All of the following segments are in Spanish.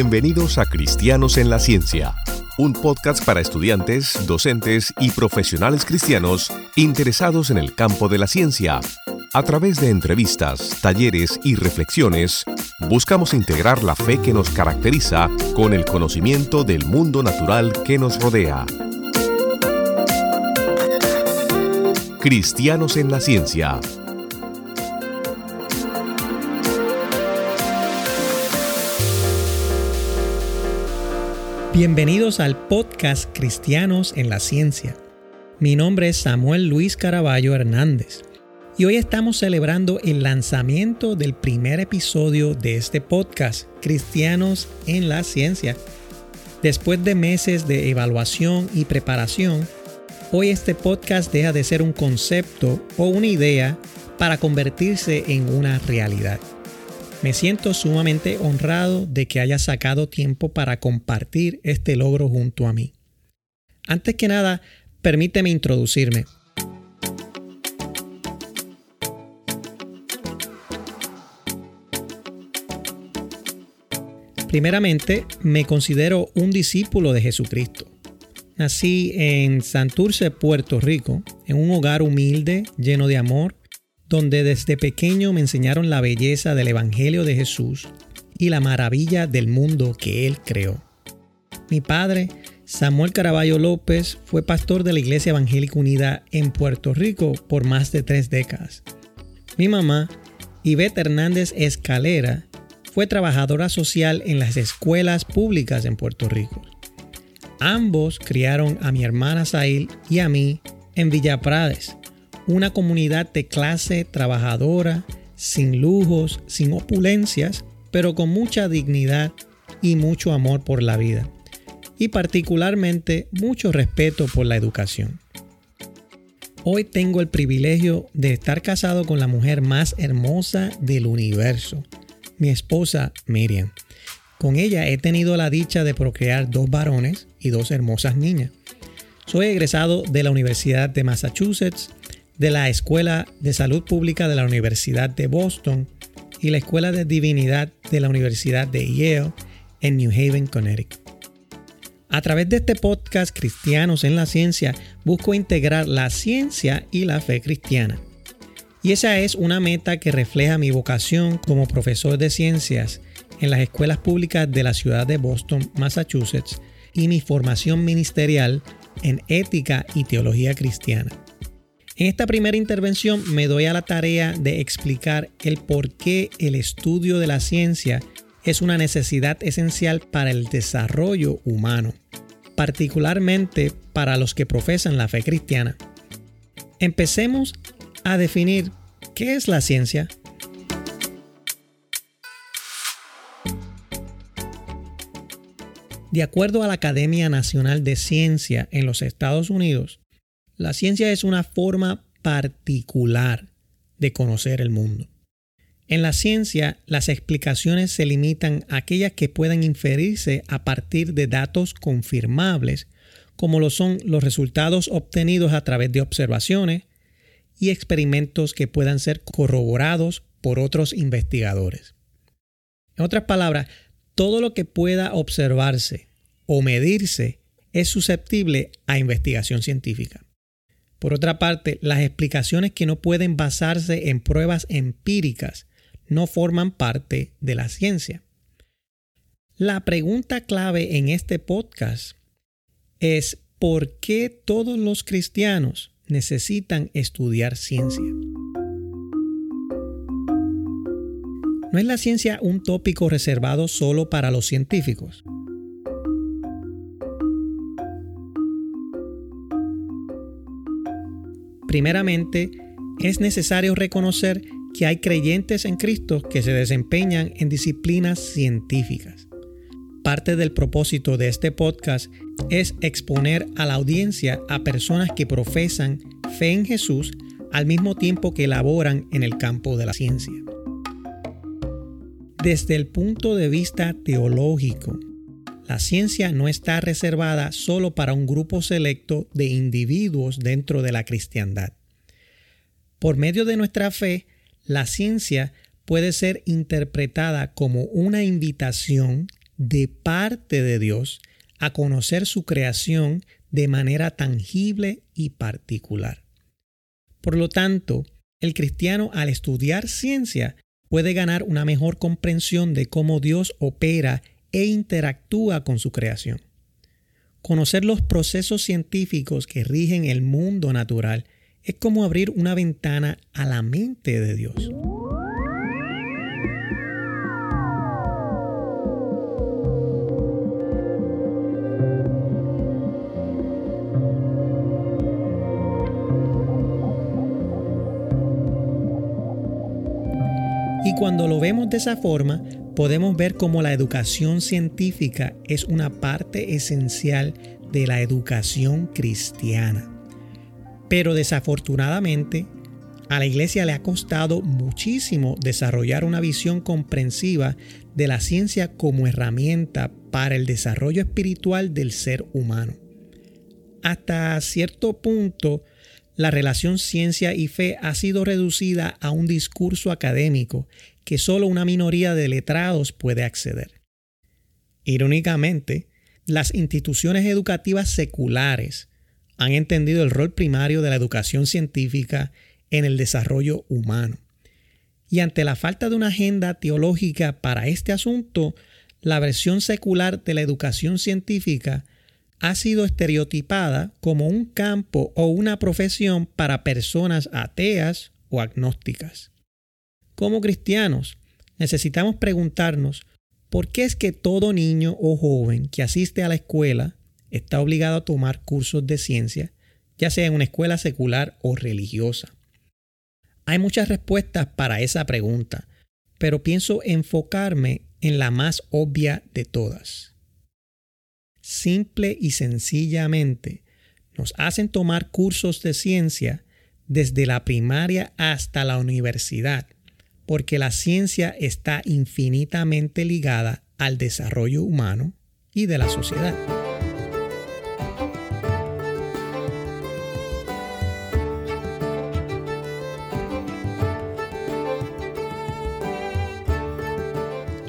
Bienvenidos a Cristianos en la Ciencia, un podcast para estudiantes, docentes y profesionales cristianos interesados en el campo de la ciencia. A través de entrevistas, talleres y reflexiones, buscamos integrar la fe que nos caracteriza con el conocimiento del mundo natural que nos rodea. Cristianos en la Ciencia Bienvenidos al podcast Cristianos en la Ciencia. Mi nombre es Samuel Luis Caraballo Hernández y hoy estamos celebrando el lanzamiento del primer episodio de este podcast, Cristianos en la Ciencia. Después de meses de evaluación y preparación, hoy este podcast deja de ser un concepto o una idea para convertirse en una realidad. Me siento sumamente honrado de que haya sacado tiempo para compartir este logro junto a mí. Antes que nada, permíteme introducirme. Primeramente, me considero un discípulo de Jesucristo. Nací en Santurce, Puerto Rico, en un hogar humilde, lleno de amor donde desde pequeño me enseñaron la belleza del Evangelio de Jesús y la maravilla del mundo que Él creó. Mi padre, Samuel Caraballo López, fue pastor de la Iglesia Evangélica Unida en Puerto Rico por más de tres décadas. Mi mamá, Ivette Hernández Escalera, fue trabajadora social en las escuelas públicas en Puerto Rico. Ambos criaron a mi hermana Sail y a mí en Villa Prades, una comunidad de clase trabajadora, sin lujos, sin opulencias, pero con mucha dignidad y mucho amor por la vida, y particularmente mucho respeto por la educación. Hoy tengo el privilegio de estar casado con la mujer más hermosa del universo, mi esposa Miriam. Con ella he tenido la dicha de procrear dos varones y dos hermosas niñas. Soy egresado de la Universidad de Massachusetts de la Escuela de Salud Pública de la Universidad de Boston y la Escuela de Divinidad de la Universidad de Yale en New Haven, Connecticut. A través de este podcast Cristianos en la Ciencia, busco integrar la ciencia y la fe cristiana. Y esa es una meta que refleja mi vocación como profesor de ciencias en las escuelas públicas de la ciudad de Boston, Massachusetts, y mi formación ministerial en ética y teología cristiana. En esta primera intervención me doy a la tarea de explicar el por qué el estudio de la ciencia es una necesidad esencial para el desarrollo humano, particularmente para los que profesan la fe cristiana. Empecemos a definir qué es la ciencia. De acuerdo a la Academia Nacional de Ciencia en los Estados Unidos, la ciencia es una forma particular de conocer el mundo. En la ciencia, las explicaciones se limitan a aquellas que puedan inferirse a partir de datos confirmables, como lo son los resultados obtenidos a través de observaciones y experimentos que puedan ser corroborados por otros investigadores. En otras palabras, todo lo que pueda observarse o medirse es susceptible a investigación científica. Por otra parte, las explicaciones que no pueden basarse en pruebas empíricas no forman parte de la ciencia. La pregunta clave en este podcast es ¿por qué todos los cristianos necesitan estudiar ciencia? ¿No es la ciencia un tópico reservado solo para los científicos? Primeramente, es necesario reconocer que hay creyentes en Cristo que se desempeñan en disciplinas científicas. Parte del propósito de este podcast es exponer a la audiencia a personas que profesan fe en Jesús al mismo tiempo que laboran en el campo de la ciencia. Desde el punto de vista teológico, la ciencia no está reservada solo para un grupo selecto de individuos dentro de la cristiandad. Por medio de nuestra fe, la ciencia puede ser interpretada como una invitación de parte de Dios a conocer su creación de manera tangible y particular. Por lo tanto, el cristiano al estudiar ciencia puede ganar una mejor comprensión de cómo Dios opera e interactúa con su creación. Conocer los procesos científicos que rigen el mundo natural es como abrir una ventana a la mente de Dios. Y cuando lo vemos de esa forma, podemos ver cómo la educación científica es una parte esencial de la educación cristiana. Pero desafortunadamente, a la iglesia le ha costado muchísimo desarrollar una visión comprensiva de la ciencia como herramienta para el desarrollo espiritual del ser humano. Hasta cierto punto, la relación ciencia y fe ha sido reducida a un discurso académico que solo una minoría de letrados puede acceder. Irónicamente, las instituciones educativas seculares han entendido el rol primario de la educación científica en el desarrollo humano. Y ante la falta de una agenda teológica para este asunto, la versión secular de la educación científica ha sido estereotipada como un campo o una profesión para personas ateas o agnósticas. Como cristianos, necesitamos preguntarnos por qué es que todo niño o joven que asiste a la escuela está obligado a tomar cursos de ciencia, ya sea en una escuela secular o religiosa. Hay muchas respuestas para esa pregunta, pero pienso enfocarme en la más obvia de todas simple y sencillamente nos hacen tomar cursos de ciencia desde la primaria hasta la universidad, porque la ciencia está infinitamente ligada al desarrollo humano y de la sociedad.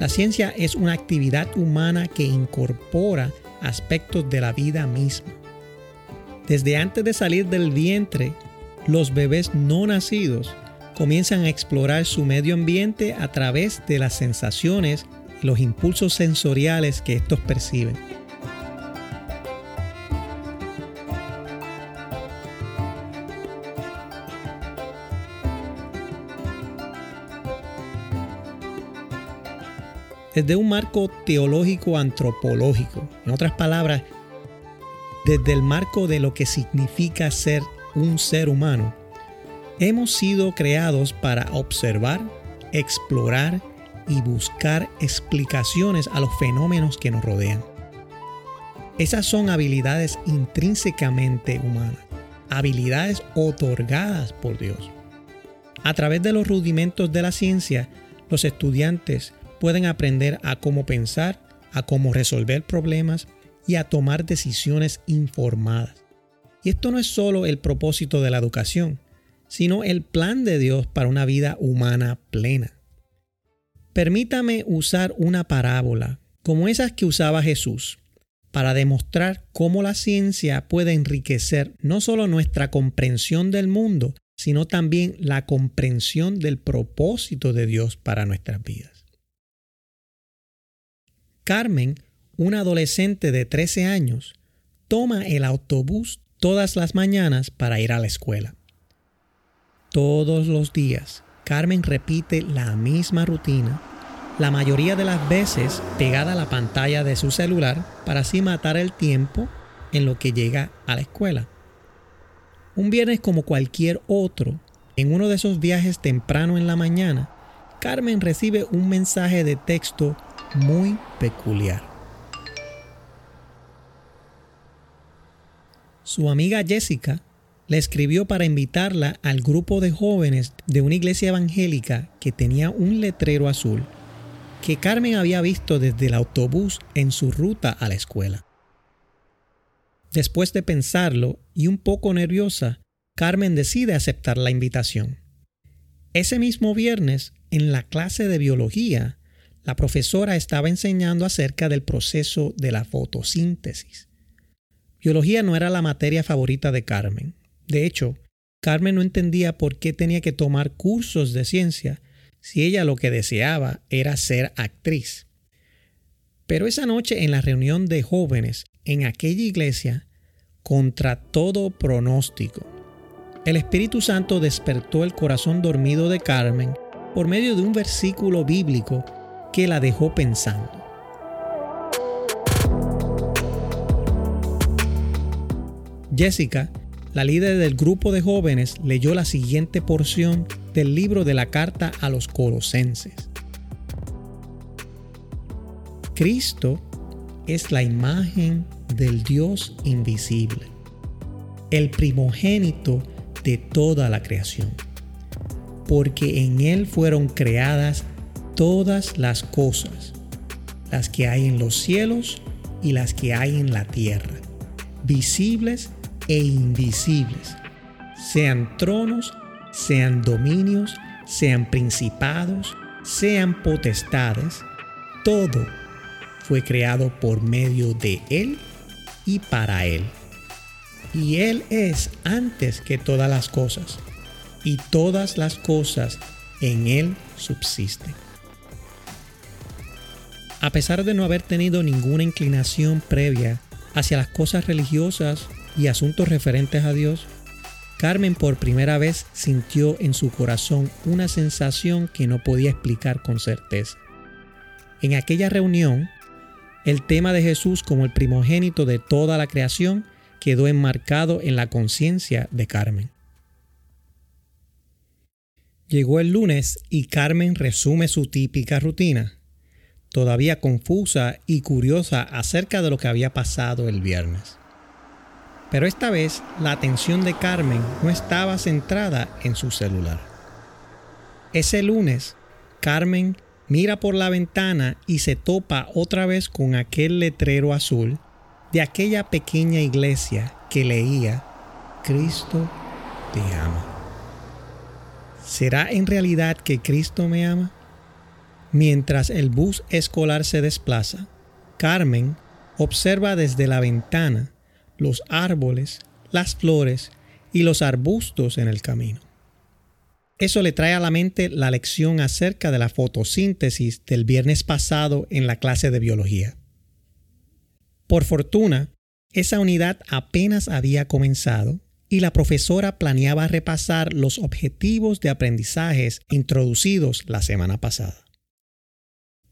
La ciencia es una actividad humana que incorpora aspectos de la vida misma. Desde antes de salir del vientre, los bebés no nacidos comienzan a explorar su medio ambiente a través de las sensaciones y los impulsos sensoriales que estos perciben. desde un marco teológico antropológico. En otras palabras, desde el marco de lo que significa ser un ser humano, hemos sido creados para observar, explorar y buscar explicaciones a los fenómenos que nos rodean. Esas son habilidades intrínsecamente humanas, habilidades otorgadas por Dios. A través de los rudimentos de la ciencia, los estudiantes pueden aprender a cómo pensar, a cómo resolver problemas y a tomar decisiones informadas. Y esto no es solo el propósito de la educación, sino el plan de Dios para una vida humana plena. Permítame usar una parábola como esas que usaba Jesús para demostrar cómo la ciencia puede enriquecer no solo nuestra comprensión del mundo, sino también la comprensión del propósito de Dios para nuestras vidas. Carmen, una adolescente de 13 años, toma el autobús todas las mañanas para ir a la escuela. Todos los días, Carmen repite la misma rutina, la mayoría de las veces pegada a la pantalla de su celular para así matar el tiempo en lo que llega a la escuela. Un viernes como cualquier otro, en uno de esos viajes temprano en la mañana, Carmen recibe un mensaje de texto muy peculiar. Su amiga Jessica le escribió para invitarla al grupo de jóvenes de una iglesia evangélica que tenía un letrero azul que Carmen había visto desde el autobús en su ruta a la escuela. Después de pensarlo y un poco nerviosa, Carmen decide aceptar la invitación. Ese mismo viernes, en la clase de biología, la profesora estaba enseñando acerca del proceso de la fotosíntesis. Biología no era la materia favorita de Carmen. De hecho, Carmen no entendía por qué tenía que tomar cursos de ciencia si ella lo que deseaba era ser actriz. Pero esa noche en la reunión de jóvenes en aquella iglesia, contra todo pronóstico, el Espíritu Santo despertó el corazón dormido de Carmen por medio de un versículo bíblico que la dejó pensando. Jessica, la líder del grupo de jóvenes, leyó la siguiente porción del libro de la carta a los colosenses. Cristo es la imagen del Dios invisible, el primogénito de toda la creación, porque en Él fueron creadas todas las cosas, las que hay en los cielos y las que hay en la tierra, visibles e invisibles, sean tronos, sean dominios, sean principados, sean potestades, todo fue creado por medio de Él y para Él. Y Él es antes que todas las cosas, y todas las cosas en Él subsisten. A pesar de no haber tenido ninguna inclinación previa hacia las cosas religiosas y asuntos referentes a Dios, Carmen por primera vez sintió en su corazón una sensación que no podía explicar con certeza. En aquella reunión, el tema de Jesús como el primogénito de toda la creación quedó enmarcado en la conciencia de Carmen. Llegó el lunes y Carmen resume su típica rutina todavía confusa y curiosa acerca de lo que había pasado el viernes. Pero esta vez la atención de Carmen no estaba centrada en su celular. Ese lunes, Carmen mira por la ventana y se topa otra vez con aquel letrero azul de aquella pequeña iglesia que leía, Cristo te ama. ¿Será en realidad que Cristo me ama? Mientras el bus escolar se desplaza, Carmen observa desde la ventana los árboles, las flores y los arbustos en el camino. Eso le trae a la mente la lección acerca de la fotosíntesis del viernes pasado en la clase de biología. Por fortuna, esa unidad apenas había comenzado y la profesora planeaba repasar los objetivos de aprendizajes introducidos la semana pasada.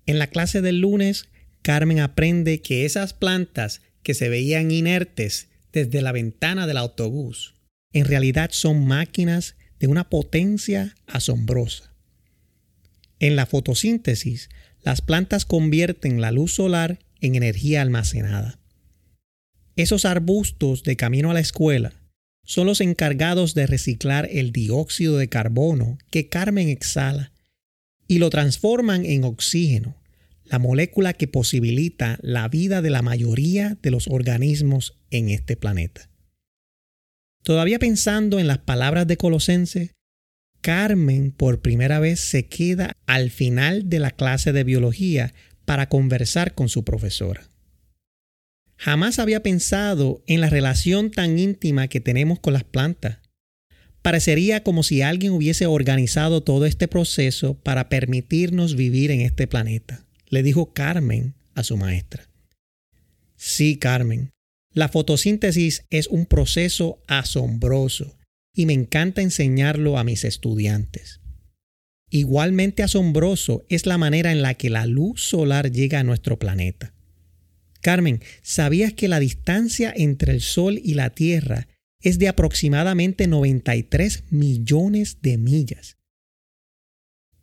En la clase del lunes, Carmen aprende que esas plantas que se veían inertes desde la ventana del autobús, en realidad son máquinas de una potencia asombrosa. En la fotosíntesis, las plantas convierten la luz solar en energía almacenada. Esos arbustos de camino a la escuela son los encargados de reciclar el dióxido de carbono que Carmen exhala y lo transforman en oxígeno, la molécula que posibilita la vida de la mayoría de los organismos en este planeta. Todavía pensando en las palabras de Colosense, Carmen por primera vez se queda al final de la clase de biología para conversar con su profesora. Jamás había pensado en la relación tan íntima que tenemos con las plantas. Parecería como si alguien hubiese organizado todo este proceso para permitirnos vivir en este planeta, le dijo Carmen a su maestra. Sí, Carmen, la fotosíntesis es un proceso asombroso y me encanta enseñarlo a mis estudiantes. Igualmente asombroso es la manera en la que la luz solar llega a nuestro planeta. Carmen, ¿sabías que la distancia entre el Sol y la Tierra es de aproximadamente 93 millones de millas?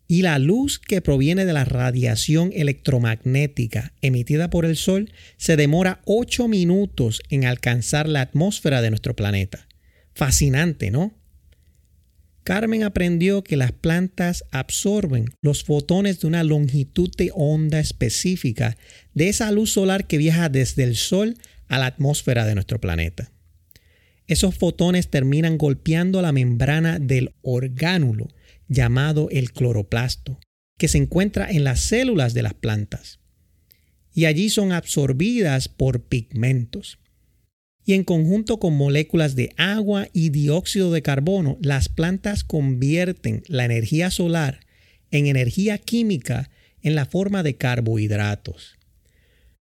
Y la luz que proviene de la radiación electromagnética emitida por el Sol se demora 8 minutos en alcanzar la atmósfera de nuestro planeta. Fascinante, ¿no? Carmen aprendió que las plantas absorben los fotones de una longitud de onda específica de esa luz solar que viaja desde el Sol a la atmósfera de nuestro planeta. Esos fotones terminan golpeando la membrana del orgánulo llamado el cloroplasto, que se encuentra en las células de las plantas. Y allí son absorbidas por pigmentos. Y en conjunto con moléculas de agua y dióxido de carbono, las plantas convierten la energía solar en energía química en la forma de carbohidratos.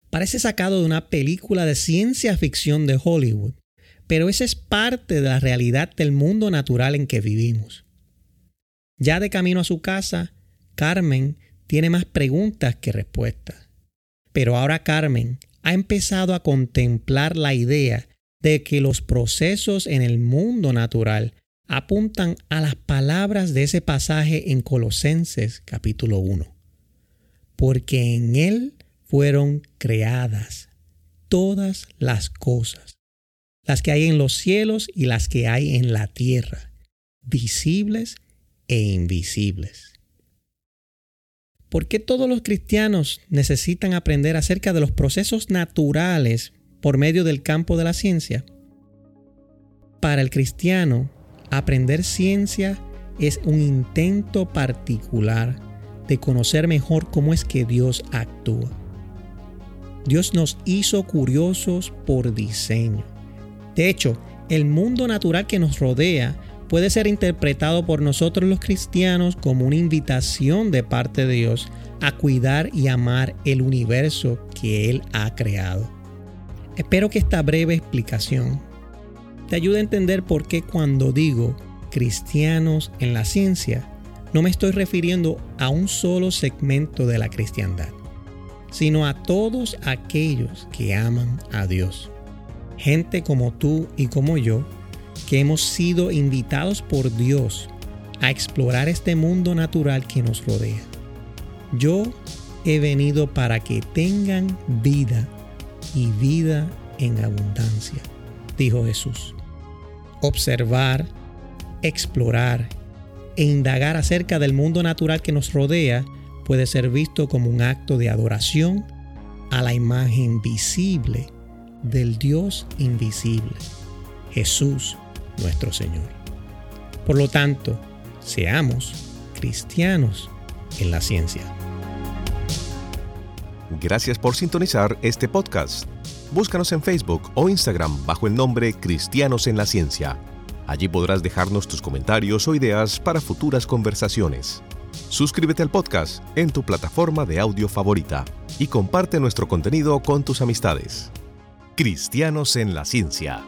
Parece sacado de una película de ciencia ficción de Hollywood, pero esa es parte de la realidad del mundo natural en que vivimos. Ya de camino a su casa, Carmen tiene más preguntas que respuestas. Pero ahora Carmen ha empezado a contemplar la idea de que los procesos en el mundo natural apuntan a las palabras de ese pasaje en Colosenses capítulo 1. Porque en él fueron creadas todas las cosas, las que hay en los cielos y las que hay en la tierra, visibles e invisibles. ¿Por qué todos los cristianos necesitan aprender acerca de los procesos naturales por medio del campo de la ciencia? Para el cristiano, aprender ciencia es un intento particular de conocer mejor cómo es que Dios actúa. Dios nos hizo curiosos por diseño. De hecho, el mundo natural que nos rodea puede ser interpretado por nosotros los cristianos como una invitación de parte de Dios a cuidar y amar el universo que Él ha creado. Espero que esta breve explicación te ayude a entender por qué cuando digo cristianos en la ciencia, no me estoy refiriendo a un solo segmento de la cristiandad sino a todos aquellos que aman a Dios. Gente como tú y como yo, que hemos sido invitados por Dios a explorar este mundo natural que nos rodea. Yo he venido para que tengan vida y vida en abundancia, dijo Jesús. Observar, explorar e indagar acerca del mundo natural que nos rodea puede ser visto como un acto de adoración a la imagen visible del Dios invisible, Jesús nuestro Señor. Por lo tanto, seamos cristianos en la ciencia. Gracias por sintonizar este podcast. Búscanos en Facebook o Instagram bajo el nombre Cristianos en la Ciencia. Allí podrás dejarnos tus comentarios o ideas para futuras conversaciones. Suscríbete al podcast en tu plataforma de audio favorita y comparte nuestro contenido con tus amistades. Cristianos en la Ciencia